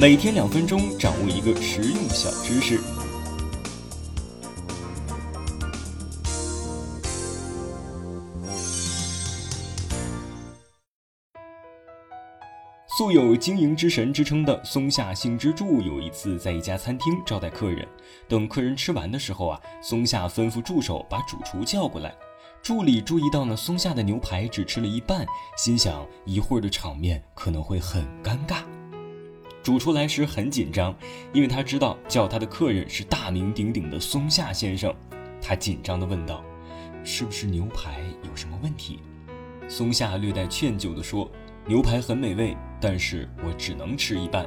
每天两分钟，掌握一个实用小知识。素有经营之神之称的松下幸之助，有一次在一家餐厅招待客人，等客人吃完的时候啊，松下吩咐助手把主厨叫过来。助理注意到呢，松下的牛排只吃了一半，心想一会儿的场面可能会很尴尬。主厨来时很紧张，因为他知道叫他的客人是大名鼎鼎的松下先生。他紧张地问道：“是不是牛排有什么问题？”松下略带歉疚地说：“牛排很美味，但是我只能吃一半。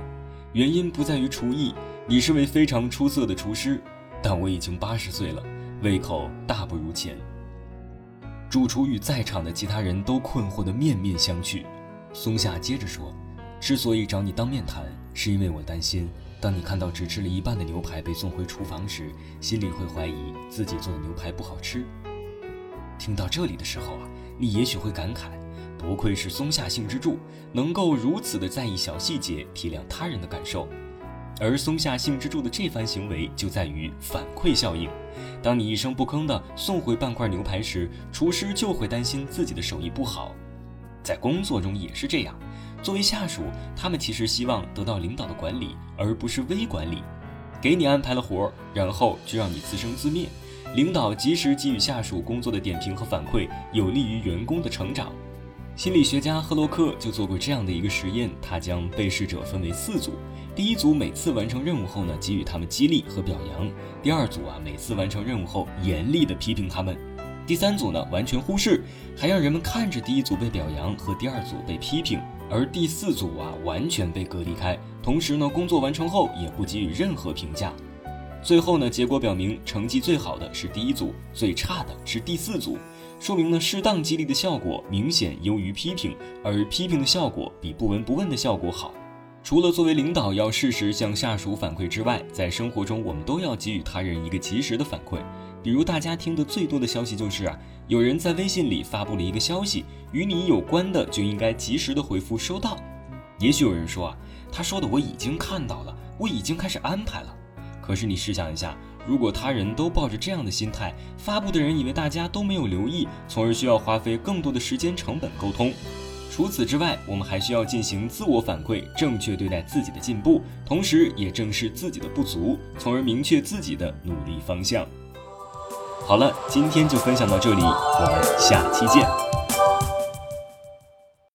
原因不在于厨艺，你是位非常出色的厨师，但我已经八十岁了，胃口大不如前。”主厨与在场的其他人都困惑得面面相觑。松下接着说：“之所以找你当面谈，是因为我担心，当你看到只吃了一半的牛排被送回厨房时，心里会怀疑自己做的牛排不好吃。”听到这里的时候啊，你也许会感慨：不愧是松下幸之助，能够如此的在意小细节，体谅他人的感受。而松下幸之助的这番行为就在于反馈效应。当你一声不吭地送回半块牛排时，厨师就会担心自己的手艺不好。在工作中也是这样，作为下属，他们其实希望得到领导的管理，而不是微管理。给你安排了活儿，然后就让你自生自灭。领导及时给予下属工作的点评和反馈，有利于员工的成长。心理学家赫洛克就做过这样的一个实验，他将被试者分为四组。第一组每次完成任务后呢，给予他们激励和表扬；第二组啊，每次完成任务后严厉的批评他们；第三组呢，完全忽视，还让人们看着第一组被表扬和第二组被批评；而第四组啊，完全被隔离开，同时呢，工作完成后也不给予任何评价。最后呢，结果表明，成绩最好的是第一组，最差的是第四组，说明呢，适当激励的效果明显优于批评，而批评的效果比不闻不问的效果好。除了作为领导要适时向下属反馈之外，在生活中我们都要给予他人一个及时的反馈。比如大家听得最多的消息就是啊，有人在微信里发布了一个消息，与你有关的就应该及时的回复收到。也许有人说啊，他说的我已经看到了，我已经开始安排了。可是你试想一下，如果他人都抱着这样的心态，发布的人以为大家都没有留意，从而需要花费更多的时间成本沟通。除此之外，我们还需要进行自我反馈，正确对待自己的进步，同时也正视自己的不足，从而明确自己的努力方向。好了，今天就分享到这里，我们下期见。